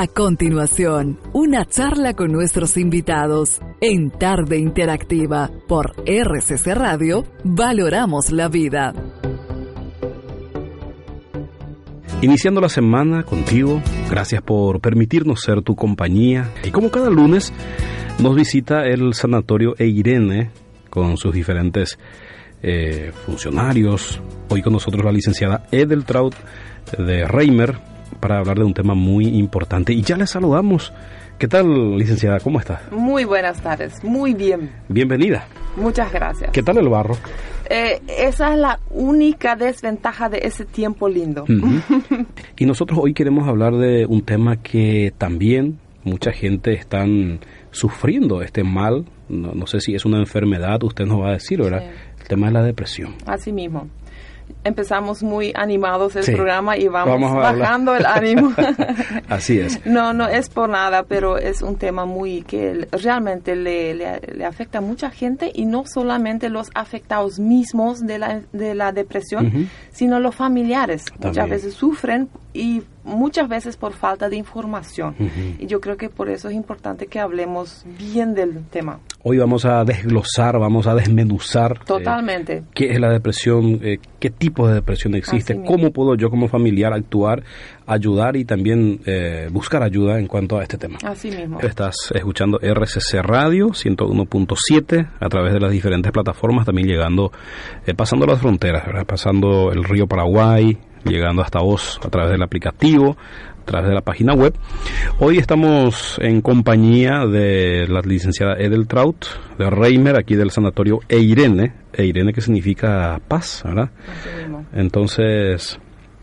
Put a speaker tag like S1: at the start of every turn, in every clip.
S1: A continuación, una charla con nuestros invitados en Tarde Interactiva por RCC Radio. Valoramos la vida.
S2: Iniciando la semana contigo, gracias por permitirnos ser tu compañía. Y como cada lunes, nos visita el Sanatorio Eirene con sus diferentes eh, funcionarios. Hoy con nosotros la licenciada Edeltraut de Reimer para hablar de un tema muy importante. Y ya le saludamos. ¿Qué tal, licenciada? ¿Cómo está?
S3: Muy buenas tardes, muy bien.
S2: Bienvenida.
S3: Muchas gracias.
S2: ¿Qué tal el barro?
S3: Eh, esa es la única desventaja de ese tiempo lindo.
S2: y nosotros hoy queremos hablar de un tema que también mucha gente están sufriendo este mal. No, sé si es una enfermedad, usted nos va a decir, ¿verdad? El tema de la depresión.
S3: Así mismo empezamos muy animados el programa y vamos, bajando el ánimo.
S2: Así es.
S3: No, no es por nada, pero es un tema muy que realmente le, le, afecta a mucha gente y no solamente los afectados mismos de la, de la depresión, sino los familiares. Muchas veces sufren y muchas veces por falta de información. Y yo creo que por eso es importante que hablemos bien del tema.
S2: Hoy vamos a desglosar, vamos a desmenuzar.
S3: Eh, Totalmente.
S2: qué es la depresión, eh, qué tipo de depresión existe, cómo puedo yo como familiar actuar, ayudar y también eh, buscar ayuda en cuanto a este tema.
S3: Así mismo.
S2: Estás escuchando RCC Radio 101.7 a través de las diferentes plataformas, también llegando, pasando las fronteras, pasando el río Paraguay, llegando hasta vos a través del aplicativo, a través de la página web. Hoy estamos en compañía de la licenciada Edeltraut, de Reimer, aquí del sanatorio Eirene, Eirene que significa paz, ¿verdad? Entonces,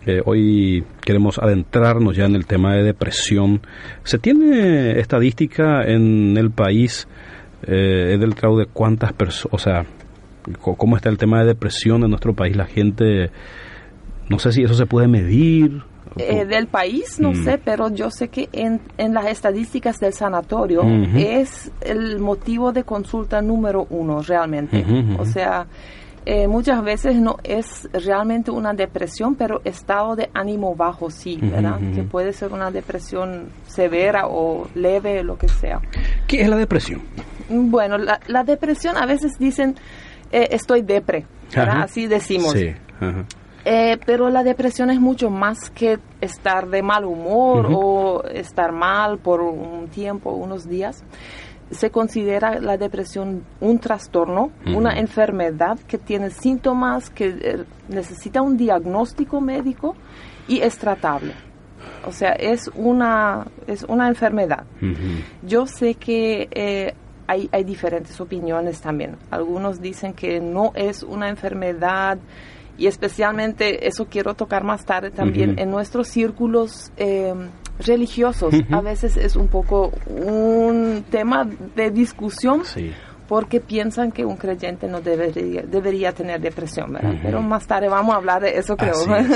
S2: eh, hoy queremos adentrarnos ya en el tema de depresión. ¿Se tiene estadística en el país, eh, Edeltraut, de cuántas personas, o sea, cómo está el tema de depresión en nuestro país? La gente no sé si eso se puede medir.
S3: Eh, del país no mm. sé, pero yo sé que en, en las estadísticas del sanatorio es el motivo de consulta número uno realmente. O sea, eh, muchas veces no es realmente una depresión, pero estado de ánimo bajo sí, ¿verdad? Que puede ser una depresión severa o leve, lo que sea.
S2: ¿Qué es la depresión?
S3: Bueno, la, la depresión a veces dicen eh, estoy depre, Así decimos. Sí. Eh, pero la depresión es mucho más que estar de mal humor o estar mal por un tiempo, unos días. Se considera la depresión un trastorno, una enfermedad que tiene síntomas, que eh, necesita un diagnóstico médico y es tratable. O sea, es una, es una enfermedad. Yo sé que eh, hay, hay diferentes opiniones también. Algunos dicen que no es una enfermedad y especialmente eso quiero tocar más tarde también en nuestros círculos eh, religiosos. A veces es un poco un tema de discusión. Porque piensan que un creyente no debería, debería tener depresión, ¿verdad? Pero más tarde vamos a hablar de eso, creo.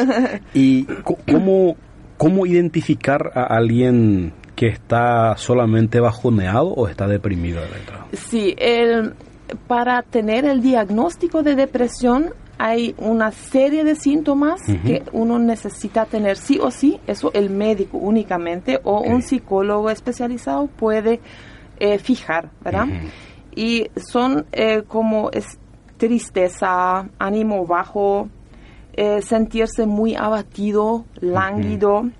S2: ¿Y cómo, cómo identificar a alguien que está solamente bajoneado o está deprimido?
S3: Sí, el, para tener el diagnóstico de depresión hay una serie de síntomas que uno necesita tener sí o sí, eso el médico únicamente o un psicólogo especializado puede eh, fijar, ¿verdad? Y son eh, como es tristeza, ánimo bajo, eh, sentirse muy abatido, lánguido,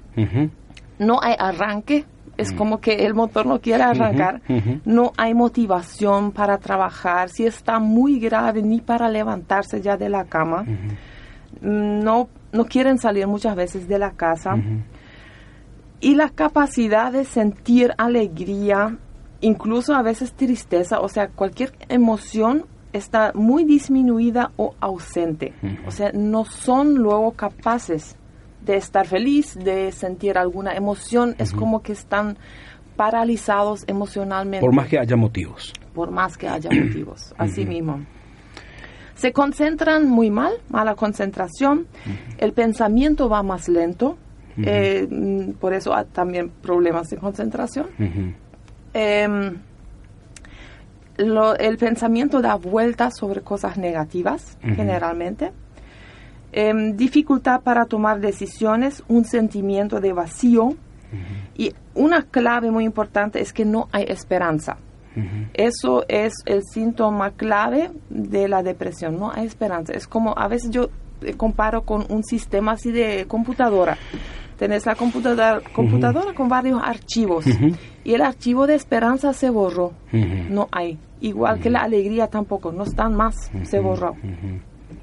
S3: no hay arranque, es como que el motor no quiere arrancar, no hay motivación para trabajar, si está muy grave ni para levantarse ya de la cama, no, no quieren salir muchas veces de la casa. Y la capacidad de sentir alegría, incluso a veces tristeza, o sea, cualquier emoción está muy disminuida o ausente. O sea, no son luego capaces de estar feliz, de sentir alguna emoción, es como que están paralizados emocionalmente.
S2: Por más que haya motivos.
S3: Por más que haya motivos, así mismo. Se concentran muy mal, mala concentración, el pensamiento va más lento, eh, por eso hay también problemas de concentración. Em, el pensamiento da vueltas sobre cosas negativas, generalmente. Em, dificultad para tomar decisiones, un sentimiento de vacío, Y una clave muy importante es que no hay esperanza. Eso es el síntoma clave de la depresión, no hay esperanza. Es como a veces yo eh, comparo con un sistema así de computadora. Tenés la computadora, computadora con varios archivos y el archivo de esperanza se borró. No hay. Igual que la alegría tampoco, no están más, se borró.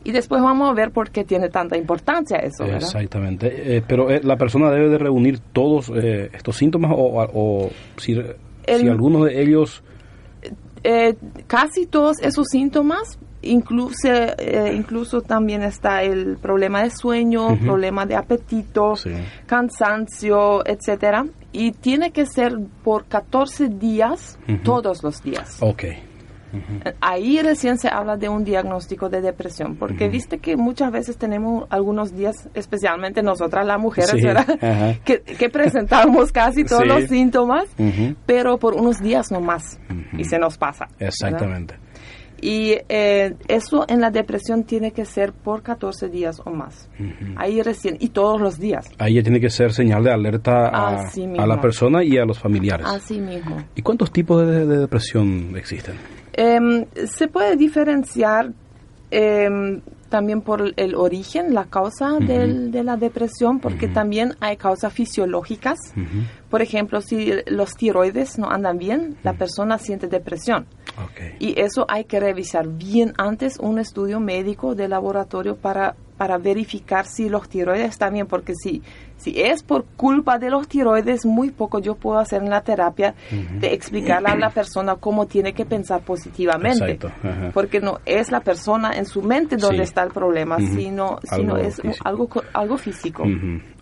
S3: Y después vamos a ver por qué tiene tanta importancia eso. ¿verdad?
S2: Exactamente. Eh, pero eh, la persona debe de reunir todos eh, estos síntomas o, o si, si algunos de ellos...
S3: casi todos esos síntomas Incluso, incluso también está el problema de sueño, problema de apetito, cansancio, etcétera. Y tiene que ser por 14 días, todos los días.
S2: Okay.
S3: Ahí recién se habla de un diagnóstico de depresión, porque viste que muchas veces tenemos algunos días, especialmente nosotras las mujeres, ¿verdad? Que, presentamos casi todos los síntomas, pero por unos días no más y se nos pasa.
S2: Exactamente.
S3: Y eh, eso en la depresión tiene que ser por 14 días o más. Ahí recién, y todos los días.
S2: Ahí ya tiene que ser señal de alerta a, a, la persona y a los familiares.
S3: Así mismo.
S2: ¿Y cuántos tipos de depresión existen?
S3: Em, se puede diferenciar em, también por el origen, la causa de la depresión, porque también hay causas fisiológicas. Por ejemplo, si los tiroides no andan bien, la persona siente depresión. Y eso hay que revisar bien antes un estudio médico de laboratorio para, para verificar si los tiroides están bien, porque si si es por culpa de los tiroides, muy poco yo puedo hacer en la terapia de explicarle a la persona cómo tiene que pensar positivamente. Porque no es la persona en su mente donde está el problema, sino, sino es algo, algo físico.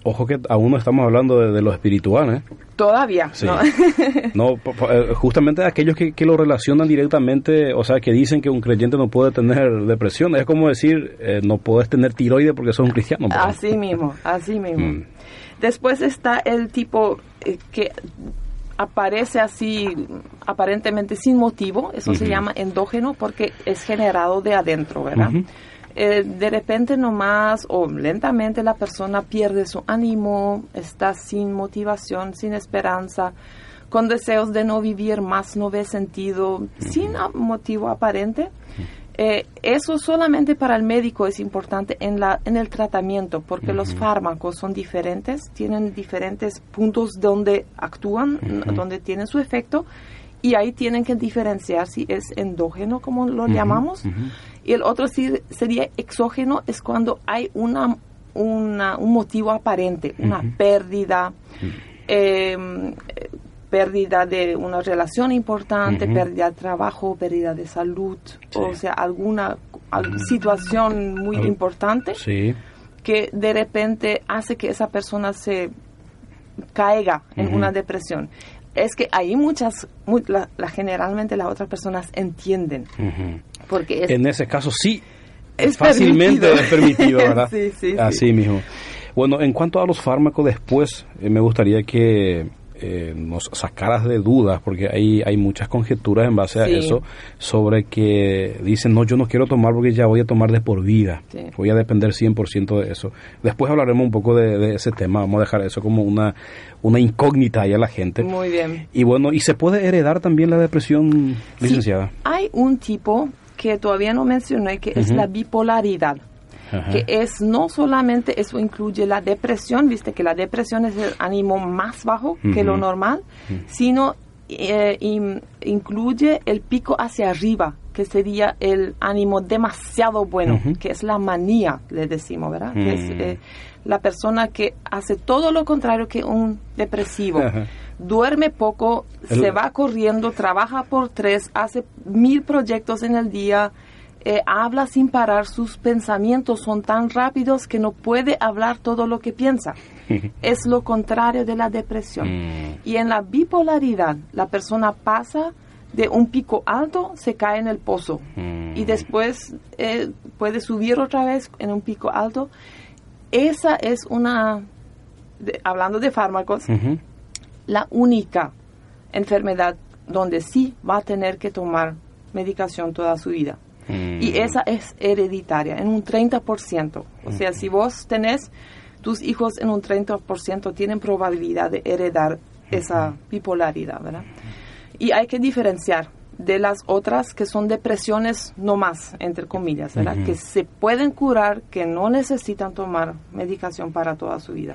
S2: Ojo que aún no estamos hablando de, lo espiritual, ¿eh?
S3: Todavía,
S2: ¿no? Eh, justamente aquellos que, lo relacionan directamente, o sea, que dicen que un creyente no puede tener depresión, es como decir, eh, no puedes tener tiroides porque sos un cristiano.
S3: Así mismo, así mismo. Mm. Después está el tipo eh, que aparece así aparentemente sin motivo, eso se llama endógeno porque es generado de adentro, ¿verdad? Eh, de repente nomás o lentamente la persona pierde su ánimo, está sin motivación, sin esperanza, con deseos de no vivir más, no ve sentido, sin motivo aparente. Eh, eso solamente para el médico es importante en, la, en el tratamiento, porque los fármacos son diferentes, tienen diferentes puntos donde actúan, donde tienen su efecto, y ahí tienen que diferenciar si es endógeno, como lo llamamos, y el otro sí sería exógeno, es cuando hay una, una un motivo aparente, una pérdida pérdida de una relación importante, pérdida de trabajo, pérdida de salud, o sea, alguna, situación muy importante que de repente hace que esa persona se caiga en una depresión. Es que ahí muchas, la, generalmente las otras personas entienden. porque
S2: En ese caso sí, es fácilmente permitido, ¿verdad?
S3: sí, sí,
S2: Así mismo. Bueno, en cuanto a los fármacos después, eh, me gustaría que eh, nos sacaras de dudas, porque hay, hay muchas conjeturas en base a eso, sobre que dicen, no, yo no quiero tomar porque ya voy a tomar de por vida, voy a depender 100% de eso. Después hablaremos un poco de, ese tema, vamos a dejar eso como una, una incógnita ahí a la gente.
S3: Muy bien.
S2: Y bueno, ¿y se puede heredar también la depresión, licenciada?
S3: hay un tipo que todavía no mencioné, que es la bipolaridad que es no solamente eso incluye la depresión, viste que la depresión es el ánimo más bajo que lo normal, sino eh, incluye el pico hacia arriba, que sería el ánimo demasiado bueno, que es la manía, le decimos, ¿verdad? Que es eh, la persona que hace todo lo contrario que un depresivo. Duerme poco, se va corriendo, trabaja por tres, hace mil proyectos en el día, eh, habla sin parar, sus pensamientos son tan rápidos que no puede hablar todo lo que piensa. es lo contrario de la depresión. Mm. Y en la bipolaridad, la persona pasa de un pico alto, se cae en el pozo y mm. después eh, puede subir otra vez en un pico alto. Esa es una, hablando de fármacos, la única enfermedad donde sí va a tener que tomar medicación toda su vida. Y esa es hereditaria, en un 30%. O sea, si vos tenés tus hijos en un 30% tienen probabilidad de heredar esa bipolaridad, ¿verdad? Y hay que diferenciar de las otras que son depresiones no más, entre comillas, ¿verdad? Que se pueden curar, que no necesitan tomar medicación para toda su vida.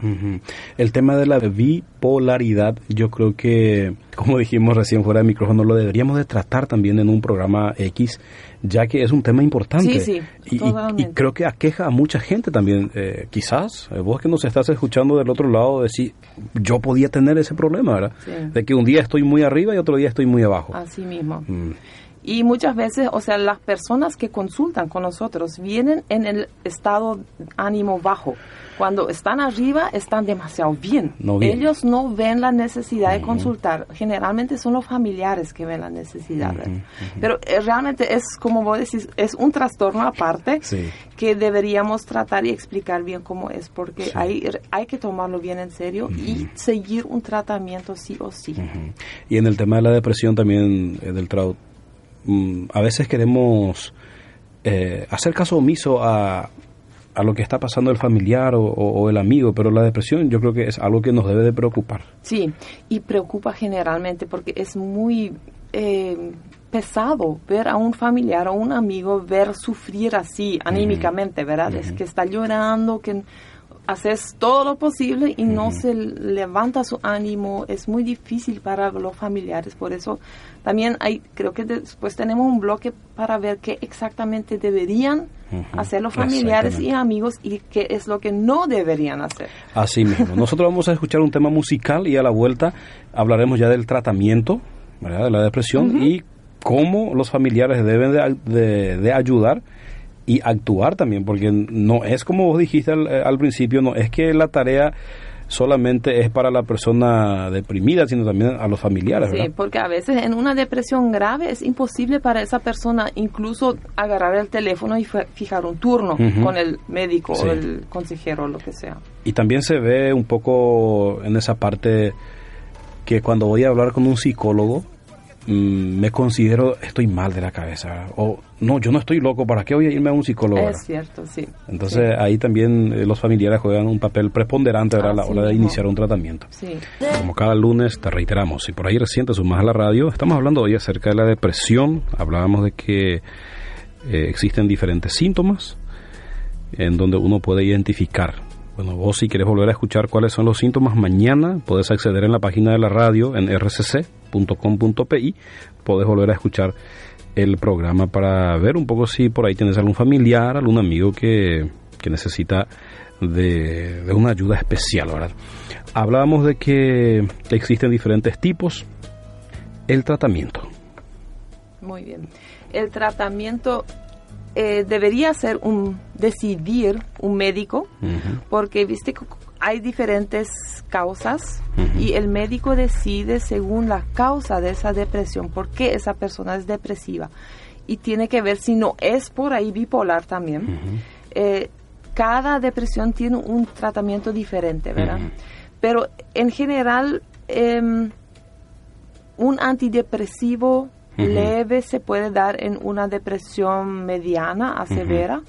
S2: El tema de la bipolaridad, yo creo que, como dijimos recién fuera de micrófono, lo deberíamos de tratar también en un programa X ya que es un tema importante.
S3: Sí,
S2: sí, y, creo que aqueja a mucha gente también. Eh, quizás eh, vos que nos estás escuchando del otro lado, decir, yo podía tener ese problema, ¿verdad? De que un día estoy muy arriba y otro día estoy muy abajo.
S3: Así mismo. Mm. Y muchas veces, o sea, las personas que consultan con nosotros vienen en el estado ánimo bajo. Cuando están arriba, están demasiado bien. Ellos no ven la necesidad de consultar. Generalmente son los familiares que ven la necesidad. Pero eh, realmente es, como vos decís, es un trastorno aparte que deberíamos tratar y explicar bien cómo es, porque hay, hay que tomarlo bien en serio y seguir un tratamiento sí o sí.
S2: Y en el tema de la depresión también, eh, del traut Mm, a veces queremos eh, hacer caso omiso a, a, lo que está pasando el familiar o, el amigo, pero la depresión yo creo que es algo que nos debe de preocupar.
S3: Sí, y preocupa generalmente porque es muy eh, pesado ver a un familiar o un amigo ver sufrir así anímicamente, ¿verdad? Es que está llorando, que haces todo lo posible y no se levanta su ánimo, es muy difícil para los familiares, por eso también hay, creo que después tenemos un bloque para ver qué exactamente deberían hacer los familiares y amigos y qué es lo que no deberían hacer.
S2: Así mismo, nosotros vamos a escuchar un tema musical y a la vuelta hablaremos ya del tratamiento de la depresión y cómo los familiares deben de, de ayudar y actuar también, porque no es como vos dijiste al, principio, no es que la tarea solamente es para la persona deprimida, sino también a los familiares.
S3: Sí, porque a veces en una depresión grave es imposible para esa persona incluso agarrar el teléfono y fijar un turno con el médico o el consejero o lo que sea.
S2: Y también se ve un poco en esa parte que cuando voy a hablar con un psicólogo, Mm, me considero estoy mal de la cabeza o no yo no estoy loco para qué voy a irme a un psicólogo
S3: es cierto sí.
S2: Entonces ahí también eh, los familiares juegan un papel preponderante a la hora de iniciar un tratamiento.
S3: Sí.
S2: como cada lunes te reiteramos si por ahí recién te sumas a la radio estamos hablando hoy acerca de la depresión. Hablábamos de que eh, existen diferentes síntomas en donde uno puede identificar. Bueno, vos si quieres volver a escuchar cuáles son los síntomas, mañana puedes acceder en la página de la radio en rcc.com.pi, puedes volver a escuchar el programa para ver un poco si por ahí tienes algún familiar, algún amigo que, necesita de, de, una ayuda especial, ¿verdad? Hablábamos de que existen diferentes tipos. El tratamiento.
S3: Muy bien. El tratamiento eh, debería ser un decidir un médico, porque viste hay diferentes causas y el médico decide según la causa de esa depresión, por qué esa persona es depresiva. Y tiene que ver si no es por ahí bipolar también. Eh, cada depresión tiene un tratamiento diferente, ¿verdad? Pero en general, em, un antidepresivo leve se puede dar en una depresión mediana a severa,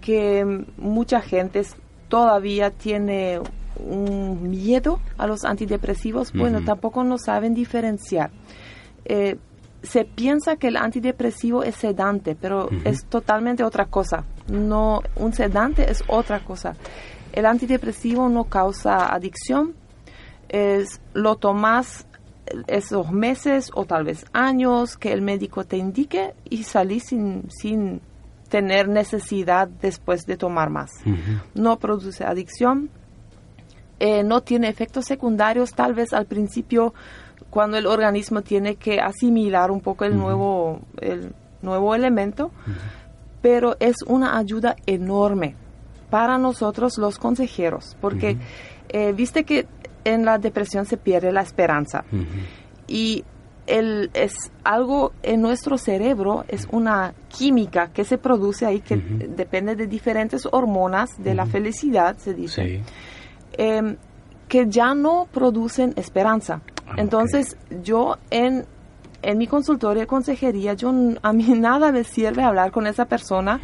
S3: que mucha gente todavía tiene un miedo a los antidepresivos, bueno, tampoco no saben diferenciar. Eh, se piensa que el antidepresivo es sedante, pero es totalmente otra cosa. No, un sedante es otra cosa. El antidepresivo no causa adicción, es, lo tomas esos meses o tal vez años que el médico te indique y salís sin, sin tener necesidad después de tomar más. No produce adicción, eh, no tiene efectos secundarios, tal vez al principio cuando el organismo tiene que asimilar un poco el, nuevo, el nuevo elemento, pero es una ayuda enorme para nosotros los consejeros, porque eh, viste que en la depresión se pierde la esperanza. Y el, es algo en nuestro cerebro, es una química que se produce ahí que depende de diferentes hormonas de la felicidad, se dice, em, que ya no producen esperanza. Ah, Entonces, yo en, en mi consultorio de consejería, yo, a mí nada me sirve hablar con esa persona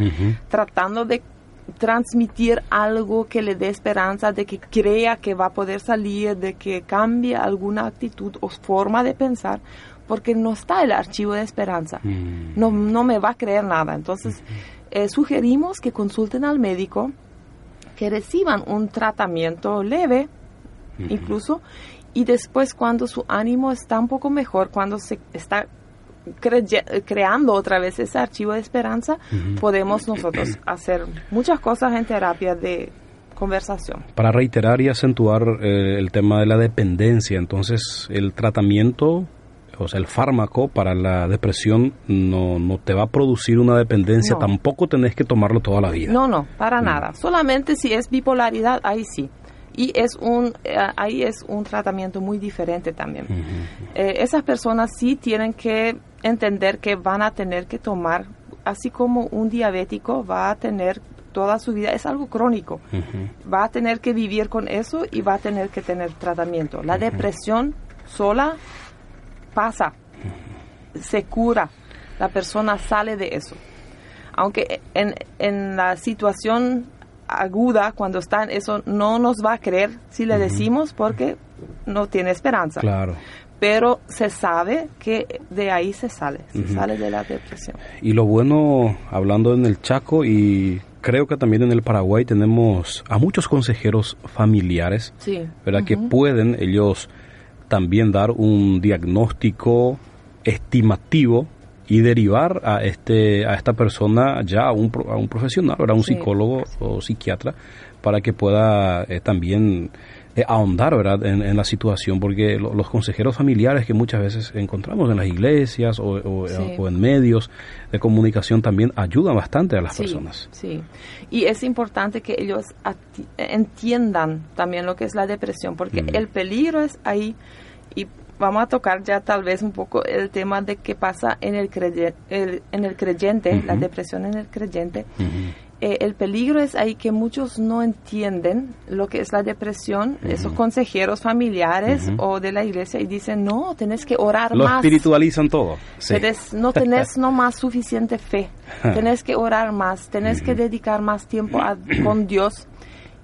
S3: tratando de transmitir algo que le dé esperanza de que crea que va a poder salir, de que cambie alguna actitud o forma de pensar, porque no está el archivo de esperanza. Mm. No, no me va a creer nada. Entonces, eh, sugerimos que consulten al médico, que reciban un tratamiento leve, incluso, y después cuando su ánimo está un poco mejor, cuando se está creando otra vez ese archivo de esperanza, podemos nosotros hacer muchas cosas en terapia de conversación.
S2: Para reiterar y acentuar eh, el tema de la dependencia, entonces el tratamiento, o sea, el fármaco para la depresión no, no te va a producir una dependencia, tampoco tenés que tomarlo toda la vida.
S3: No, no, para nada. Solamente si es bipolaridad, ahí sí y es un eh, ahí es un tratamiento muy diferente también. Eh, esas personas sí tienen que entender que van a tener que tomar, así como un diabético va a tener toda su vida, es algo crónico, va a tener que vivir con eso y va a tener que tener tratamiento. La depresión sola pasa, se cura, la persona sale de eso. Aunque en, en la situación aguda cuando está en eso no nos va a creer si le decimos porque no tiene esperanza.
S2: Claro.
S3: Pero se sabe que de ahí se sale, se sale de la depresión.
S2: Y lo bueno, hablando en el Chaco y creo que también en el Paraguay tenemos a muchos consejeros familiares,
S3: sí.
S2: ¿verdad? Que pueden ellos también dar un diagnóstico estimativo y derivar a este a esta persona ya a un, a un profesional, a un psicólogo o psiquiatra, para que pueda eh, también eh, ahondar ¿verdad? En, la situación, porque los consejeros familiares que muchas veces encontramos en las iglesias o, en medios de comunicación también ayudan bastante a las personas.
S3: Sí, y es importante que ellos entiendan también lo que es la depresión, porque el peligro es ahí vamos a tocar ya tal vez un poco el tema de qué pasa en el, en el creyente, la depresión en el creyente. Eh, el peligro es ahí que muchos no entienden lo que es la depresión, esos consejeros familiares o de la iglesia, y dicen, no, tenés que orar
S2: más.
S3: Lo
S2: espiritualizan todo.
S3: no tenés más suficiente fe, tenés que orar más, tenés que dedicar más tiempo con Dios.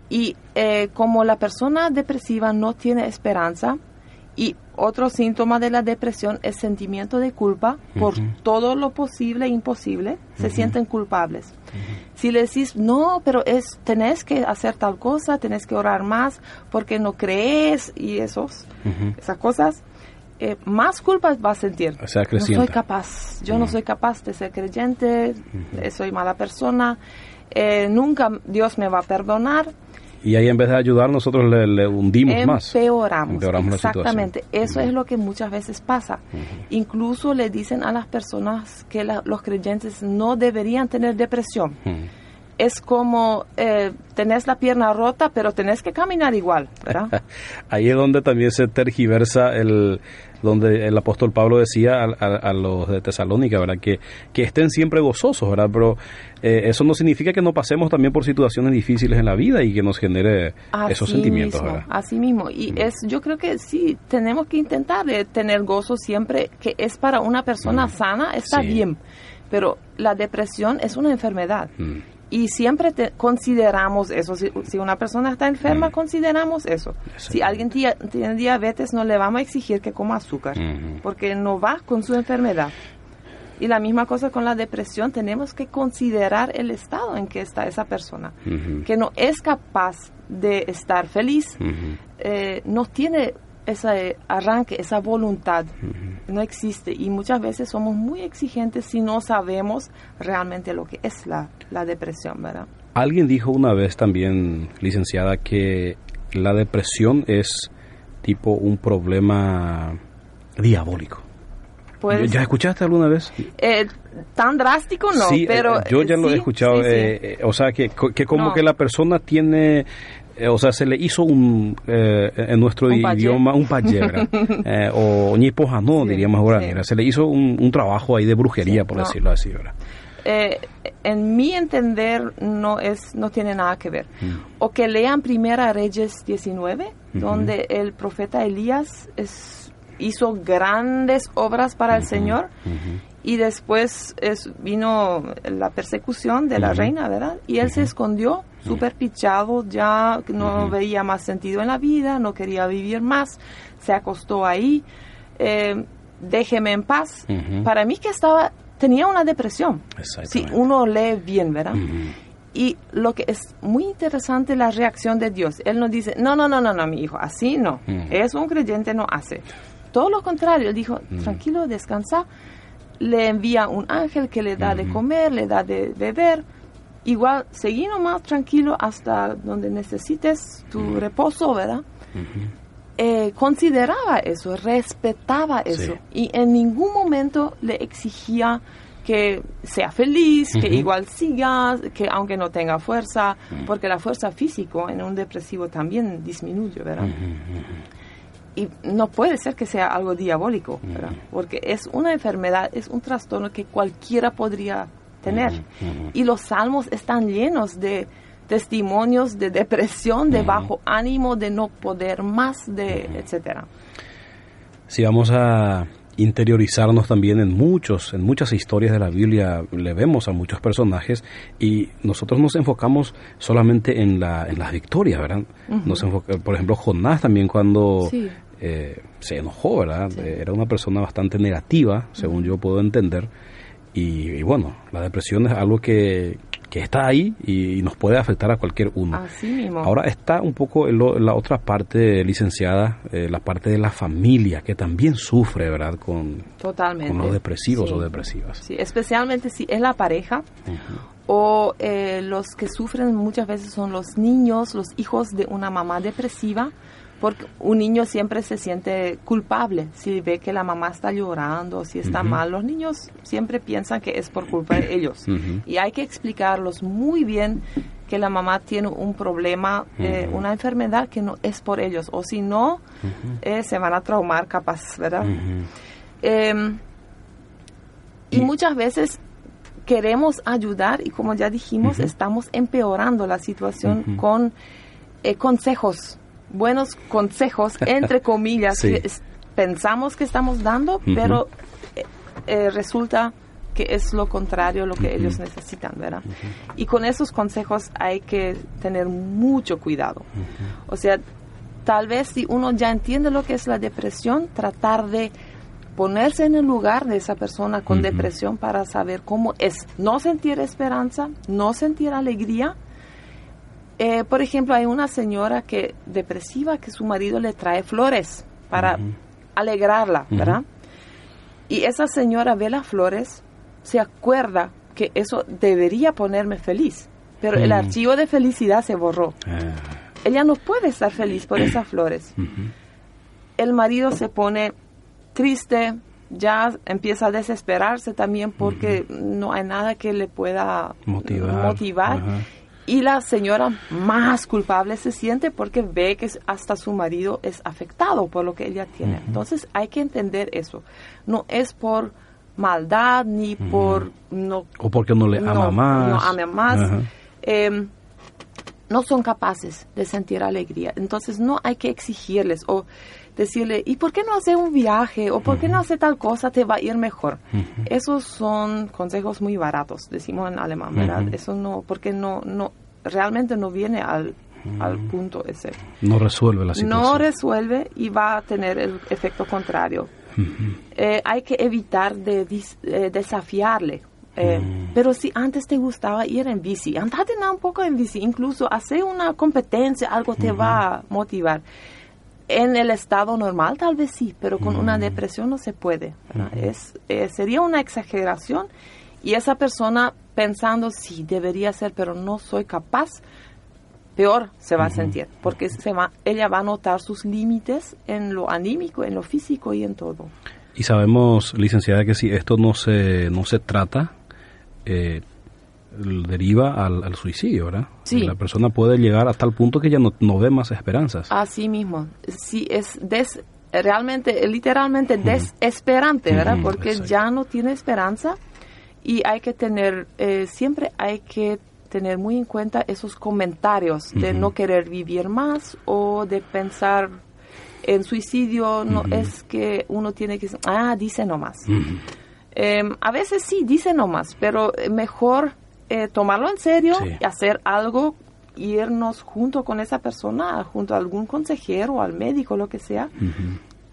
S3: Y eh, como la persona depresiva no tiene esperanza, y otro síntoma de la depresión es sentimiento de culpa por todo lo posible e imposible. Se sienten culpables. Si le decís, no, pero es, tenés que hacer tal cosa, tenés que orar más porque no crees y esos, esas cosas, eh, más culpa va a sentir.
S2: O sea,
S3: no soy capaz, yo no soy capaz de ser creyente, soy mala persona, eh, nunca Dios me va a perdonar
S2: y ahí en vez de ayudar, nosotros le, hundimos más.
S3: Empeoramos. Exactamente. Eso es lo que muchas veces pasa. Incluso le dicen a las personas que los creyentes no deberían tener depresión. Es como eh, tenés la pierna rota, pero tenés que caminar igual, ¿verdad?
S2: ahí es donde también se tergiversa el, donde el apóstol Pablo decía a, los de Tesalónica, ¿verdad? Que, que estén siempre gozosos, ¿verdad? Pero eh, eso no significa que no pasemos también por situaciones difíciles en la vida y que nos genere esos sentimientos, ¿verdad?
S3: Así mismo. Y es, yo creo que sí, tenemos que intentar tener gozo siempre, que es para una persona sana, está bien. Pero la depresión es una enfermedad y siempre consideramos eso. Si, una persona está enferma, mm. consideramos eso. Si alguien tiene diabetes, no le vamos a exigir que coma azúcar, porque no va con su enfermedad. Y la misma cosa con la depresión, tenemos que considerar el estado en que está esa persona, que no es capaz de estar feliz, eh, no tiene ese arranque, esa voluntad no existe y muchas veces somos muy exigentes si no sabemos realmente lo que es la, la depresión, ¿verdad?
S2: Alguien dijo una vez también, licenciada, que la depresión es tipo un problema diabólico. Pues, ¿Ya escuchaste alguna vez?
S3: Eh, tan drástico no,
S2: sí,
S3: pero...
S2: Eh, yo ya lo he escuchado, eh, o sea, que, que como que la persona tiene eh, o sea, se le hizo un, eh, en nuestro idioma, un payebra, eh, o ñipojano, diríamos ahora, se le hizo un, trabajo ahí de brujería, por decirlo así, ¿verdad?
S3: en mi entender no es no tiene nada que ver. Mm. O que lean Primera Reyes 19, donde el profeta Elías es hizo grandes obras para el Señor y después es, vino la persecución de la reina, ¿verdad? Y él se escondió, súper pichado, ya no veía más sentido en la vida, no quería vivir más, se acostó ahí, eh, déjeme en paz. Para mí que estaba, tenía una depresión, si uno lee bien, ¿verdad? Y lo que es muy interesante la reacción de Dios. Él no dice, no, no, no, no, no, mi hijo, así no. Es un creyente, no hace. Todo lo contrario, él dijo, tranquilo, descansa le envía un ángel que le da de comer, le da de beber. Igual, seguí nomás tranquilo hasta donde necesites tu reposo, ¿verdad? Eh, consideraba eso, respetaba eso. Y en ningún momento le exigía que sea feliz, que igual siga, que aunque no tenga fuerza, porque la fuerza física en un depresivo también disminuye, ¿verdad? y no puede ser que sea algo diabólico, porque es una enfermedad, es un trastorno que cualquiera podría tener. Y los salmos están llenos de testimonios de depresión, de bajo ánimo, de no poder más, de etcétera.
S2: Si vamos a interiorizarnos también en muchos, en muchas historias de la Biblia, le vemos a muchos personajes y nosotros nos enfocamos solamente en, la, en las victorias, ¿verdad? nos por ejemplo, Jonás también cuando eh, se enojó, ¿verdad? Eh, era una persona bastante negativa, según yo puedo entender. Y, bueno, la depresión es algo que, que está ahí y, nos puede afectar a cualquier uno. Ahora está un poco en, la otra parte, licenciada, eh, la parte de la familia, que también sufre, ¿verdad? Con,
S3: Totalmente.
S2: los depresivos o depresivas.
S3: Sí, especialmente si es la pareja. O los que sufren muchas veces son los niños, los hijos de una mamá depresiva porque un niño siempre se siente culpable si ve que la mamá está llorando, si está mal. Los niños siempre piensan que es por culpa de ellos. Y hay que explicarlos muy bien que la mamá tiene un problema, eh, una enfermedad que no es por ellos. O si no, eh, se van a traumar capaz, ¿verdad? Em, y muchas veces queremos ayudar y como ya dijimos, estamos empeorando la situación con eh, consejos buenos consejos, entre comillas, que pensamos que estamos dando, pero eh, eh, resulta que es lo contrario lo que ellos necesitan, ¿verdad? Y con esos consejos hay que tener mucho cuidado. O sea, tal vez si uno ya entiende lo que es la depresión, tratar de ponerse en el lugar de esa persona con depresión para saber cómo es no sentir esperanza, no sentir alegría eh, por ejemplo, hay una señora que depresiva que su marido le trae flores para alegrarla, ¿verdad? Y esa señora ve las flores, se acuerda que eso debería ponerme feliz, pero el archivo de felicidad se borró. Ah. Ella no puede estar feliz por esas flores. El marido se pone triste, ya empieza a desesperarse también porque no hay nada que le pueda motivar y la señora más culpable se siente porque ve que hasta su marido es afectado por lo que ella tiene. Entonces hay que entender eso. No es por maldad ni por no
S2: o porque no le ama más.
S3: No ama más. Em, no son capaces de sentir alegría. Entonces no hay que exigirles o decirle, ¿y por qué no hace un viaje? ¿O por qué no hace tal cosa? Te va a ir mejor. Esos son consejos muy baratos, decimos en alemán, ¿verdad? Eso no, porque no, no, realmente no viene al, al punto ese.
S2: No resuelve la situación.
S3: No resuelve y va a tener el efecto contrario. Eh, hay que evitar de eh, desafiarle. Eh, pero si antes te gustaba ir en bici, andate un poco en bici, incluso hacer una competencia, algo te va a motivar en el estado normal tal vez sí, pero con una mm. depresión no se puede. es, eh, sería una exageración y esa persona pensando sí debería ser, pero no soy capaz, peor se va a sentir, porque se va, ella va a notar sus límites en lo anímico, en lo físico y en todo.
S2: Y sabemos, licenciada, que si esto no se, no se trata, eh, deriva al, suicidio, ¿verdad?
S3: Sí.
S2: La persona puede llegar hasta el punto que ya no, no ve más esperanzas.
S3: Así mismo. Sí, es des, realmente, literalmente desesperante, ¿verdad? Porque ya no tiene esperanza y hay que tener, eh, siempre hay que tener muy en cuenta esos comentarios de no querer vivir más o de pensar en suicidio no es que uno tiene que... Ah, dice nomás. Em, a veces sí, dice nomás, pero mejor eh, tomarlo en serio y hacer algo, irnos junto con esa persona, junto a algún consejero, al médico, lo que sea,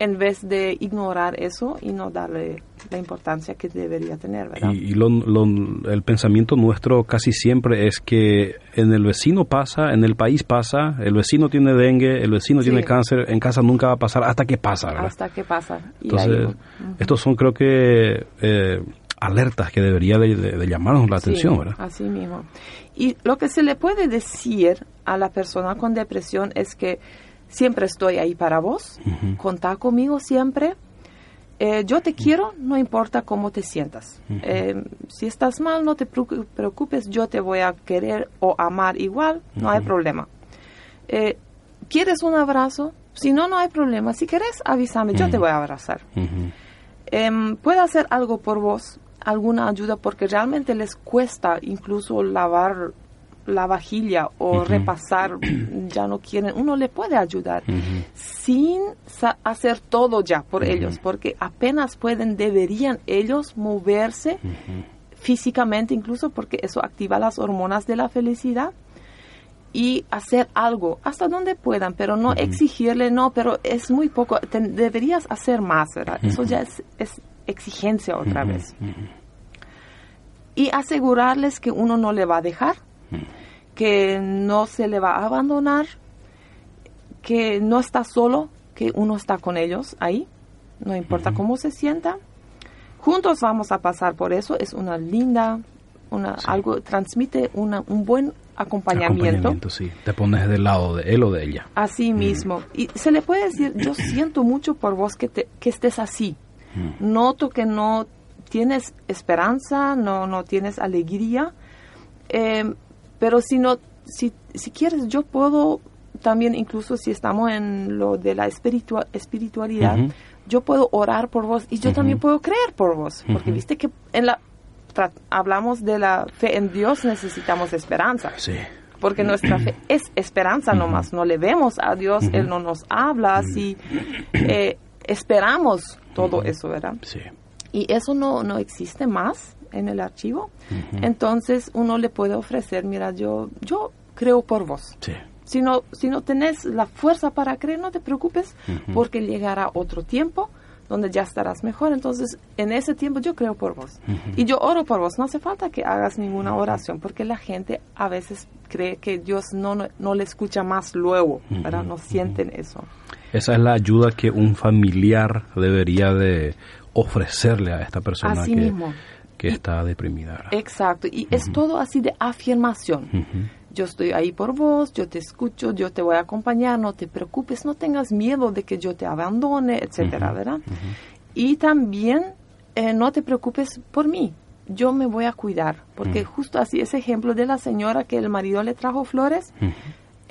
S3: en vez de ignorar eso y no darle la importancia que debería tener, ¿verdad?
S2: Y, el pensamiento nuestro casi siempre es que en el vecino pasa, en el país pasa, el vecino tiene dengue, el vecino tiene cáncer, en casa nunca va a pasar hasta que pasa, ¿verdad?
S3: Hasta que pasa.
S2: Entonces, estos son creo que eh, alertas que debería de, llamarnos la atención, ¿verdad?
S3: Así mismo. Y lo que se le puede decir a la persona con depresión es que siempre estoy ahí para vos, contá conmigo siempre. Eh, yo te quiero, no importa cómo te sientas. Eh, si estás mal, no te preocupes, yo te voy a querer o amar igual, no hay problema. Eh, ¿Quieres un abrazo? Si no, no hay problema. Si quieres, avísame, yo te voy a abrazar. Em, ¿Puedo hacer algo por vos? ¿Alguna ayuda? Porque realmente les cuesta incluso lavar la vajilla o repasar, ya no quieren, uno le puede ayudar sin hacer todo ya por ellos, porque apenas pueden, deberían ellos moverse físicamente incluso porque eso activa las hormonas de la felicidad y hacer algo hasta donde puedan, pero no exigirle, no, pero es muy poco, deberías hacer más, ¿verdad? Eso ya es, es exigencia otra vez. Y asegurarles que uno no le va a dejar, que no se le va a abandonar, que no está solo, que uno está con ellos ahí, no importa cómo se sienta. Juntos vamos a pasar por eso, es una linda, una, algo, transmite una, un buen acompañamiento.
S2: sí. Te pones del lado de él o de ella.
S3: Así mismo. Y se le puede decir, yo siento mucho por vos que, te, que estés así. Noto que no tienes esperanza, no, no tienes alegría. Eh, pero si no, si, si quieres, yo puedo también, incluso si estamos en lo de la espiritualidad, yo puedo orar por vos y yo también puedo creer por vos. Porque viste que en la hablamos de la fe en Dios, necesitamos esperanza.
S2: Sí.
S3: Porque nuestra fe es esperanza nomás. No le vemos a Dios, Él no nos habla, así eh, esperamos todo eso, ¿verdad?
S2: Sí.
S3: Y eso no, no existe más en el archivo. Entonces uno le puede ofrecer, mira, yo, yo creo por vos. Si no, si no tenés la fuerza para creer, no te preocupes, porque llegará otro tiempo donde ya estarás mejor. Entonces, en ese tiempo yo creo por vos. Y yo oro por vos. No hace falta que hagas ninguna oración, porque la gente a veces cree que Dios no, no, le escucha más luego, ¿verdad? No sienten eso.
S2: Esa es la ayuda que un familiar debería de ofrecerle a esta persona
S3: Así
S2: que,
S3: mismo.
S2: que está deprimida.
S3: Exacto, y es todo así de afirmación. Yo estoy ahí por vos, yo te escucho, yo te voy a acompañar, no te preocupes, no tengas miedo de que yo te abandone, etcétera, ¿verdad? Y también eh, no te preocupes por mí, yo me voy a cuidar, porque justo así ese ejemplo de la señora que el marido le trajo flores,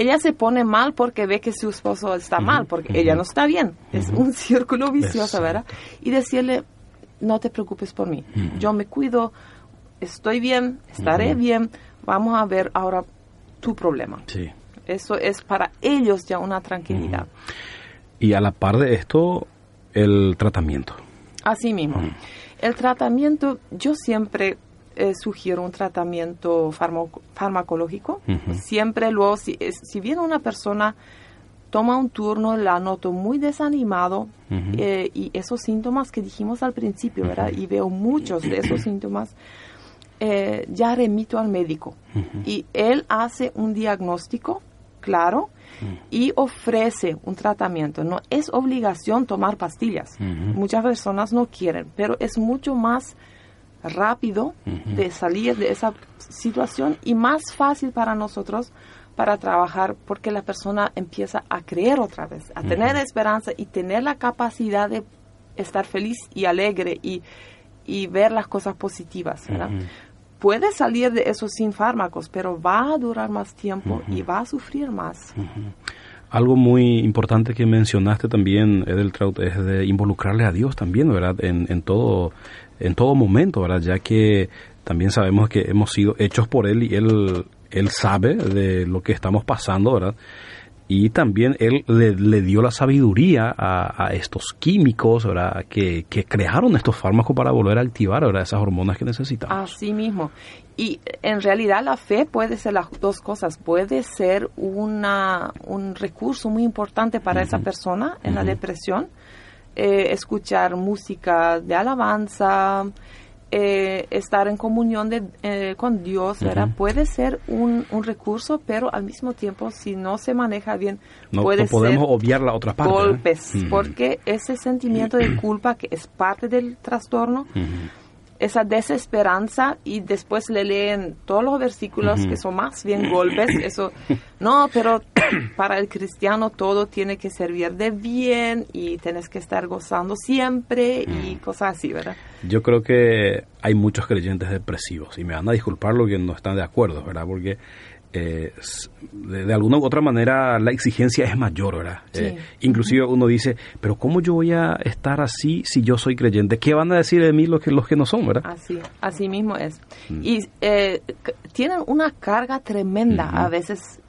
S3: ella se pone mal porque ve que su esposo está mal, porque ella no está bien. Es un círculo vicioso, ¿verdad? Y decirle, no te preocupes por mí. Yo me cuido, estoy bien, estaré bien. Vamos a ver ahora tu problema.
S2: Sí.
S3: Eso es para ellos ya una tranquilidad.
S2: Y a la par de esto, el tratamiento.
S3: Así mismo. El tratamiento, yo siempre eh, sugiero un tratamiento farmacológico. Siempre luego, si, si viene una persona toma un turno, la noto muy desanimado eh, y esos síntomas que dijimos al principio, ¿verdad? Y veo muchos de esos síntomas, eh, ya remito al médico y él hace un diagnóstico claro y ofrece un tratamiento. No es obligación tomar pastillas. Muchas personas no quieren, pero es mucho más rápido de salir de esa situación y más fácil para nosotros para trabajar porque la persona empieza a creer otra vez, a tener esperanza y tener la capacidad de estar feliz y alegre y, y ver las cosas positivas. Puede salir de eso sin fármacos, pero va a durar más tiempo y va a sufrir más.
S2: Algo muy importante que mencionaste también, Edeltraut, es de involucrarle a Dios también, ¿verdad? En, en, todo, en todo momento, ¿verdad? Ya que también sabemos que hemos sido hechos por Él y Él él sabe de lo que estamos pasando, ¿verdad? y también él le, dio la sabiduría a, estos químicos ¿verdad? Que, que, crearon estos fármacos para volver a activar ¿verdad? esas hormonas que necesitamos.
S3: Así mismo. Y en realidad la fe puede ser las dos cosas. Puede ser una, un recurso muy importante para esa persona en la depresión. Eh, escuchar música de alabanza, eh, estar en comunión de, eh, con Dios, ¿verdad? Puede ser un, un, recurso, pero al mismo tiempo, si no se maneja bien,
S2: no,
S3: puede
S2: podemos obviar la otra parte.
S3: Golpes, porque ese sentimiento de culpa que es parte del trastorno, esa desesperanza y después le leen todos los versículos que son más bien golpes, eso, no, pero para el cristiano todo tiene que servir de bien y tienes que estar gozando siempre y cosas así, ¿verdad?
S2: Yo creo que hay muchos creyentes depresivos y me van a disculpar los que no están de acuerdo, ¿verdad? Porque eh, de, alguna u otra manera la exigencia es mayor, ¿verdad? Eh, inclusive uno dice, pero ¿cómo yo voy a estar así si yo soy creyente? ¿Qué van a decir de mí los que, los que no son, verdad?
S3: Así, así mismo es. Mm. Y eh, tienen una carga tremenda a veces,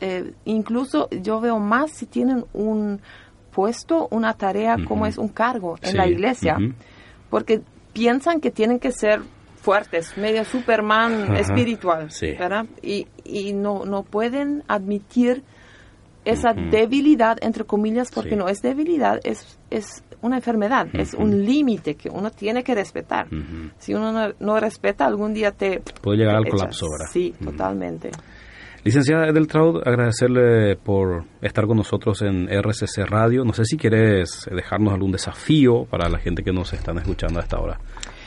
S3: incluso yo veo más si tienen un puesto, una tarea como es un cargo en la iglesia, porque piensan que tienen que ser fuertes, medio Superman espiritual, ¿verdad? Y, y no, no pueden admitir esa debilidad, entre comillas, porque no es debilidad, es, es una enfermedad, es un límite que uno tiene que respetar. Si uno no, respeta, algún día te...
S2: Puede llegar al colapso, ¿verdad?
S3: Sí, totalmente.
S2: Licenciada Edeltraud, agradecerle por estar con nosotros en RCC Radio. No sé si quieres dejarnos algún desafío para la gente que nos están escuchando a esta hora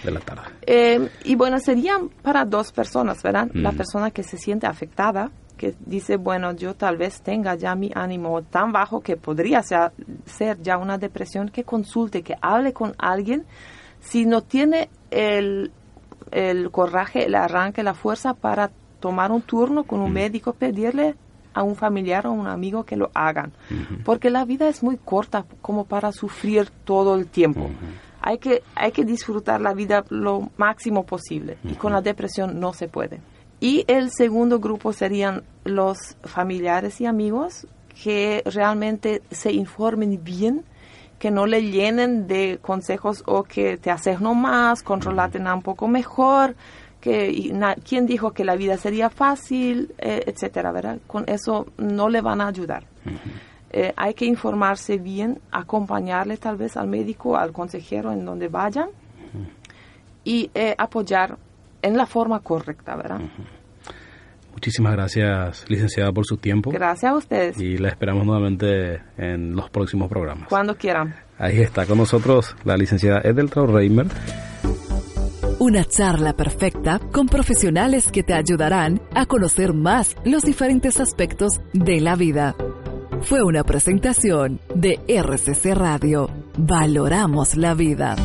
S2: de la tarde.
S3: Eh, y bueno, serían para dos personas, ¿verdad? La mm. persona que se siente afectada, que dice, bueno, yo tal vez tenga ya mi ánimo tan bajo que podría ser, ser ya una depresión, que consulte, que hable con alguien. Si no tiene el, el coraje, el arranque, la fuerza para tomar un turno con un mm. médico, pedirle a un familiar o un amigo que lo hagan. Porque la vida es muy corta como para sufrir todo el tiempo hay que, hay que disfrutar la vida lo máximo posible y con la depresión no se puede. Y el segundo grupo serían los familiares y amigos que realmente se informen bien, que no le llenen de consejos o que te haces no más, controlate un poco mejor, que quién dijo que la vida sería fácil, eh, etcétera, ¿verdad? Con eso no le van a ayudar. Eh, hay que informarse bien, acompañarle tal vez al médico, al consejero en donde vayan y eh, apoyar en la forma correcta, ¿verdad?
S2: Muchísimas gracias, licenciada, por su tiempo.
S3: Gracias a ustedes.
S2: Y la esperamos nuevamente en los próximos programas.
S3: Cuando quieran.
S2: Ahí está con nosotros la licenciada Edeltraud Reimer.
S1: Una charla perfecta con profesionales que te ayudarán a conocer más los diferentes aspectos de la vida fue una presentación de RCC Radio. Valoramos la vida.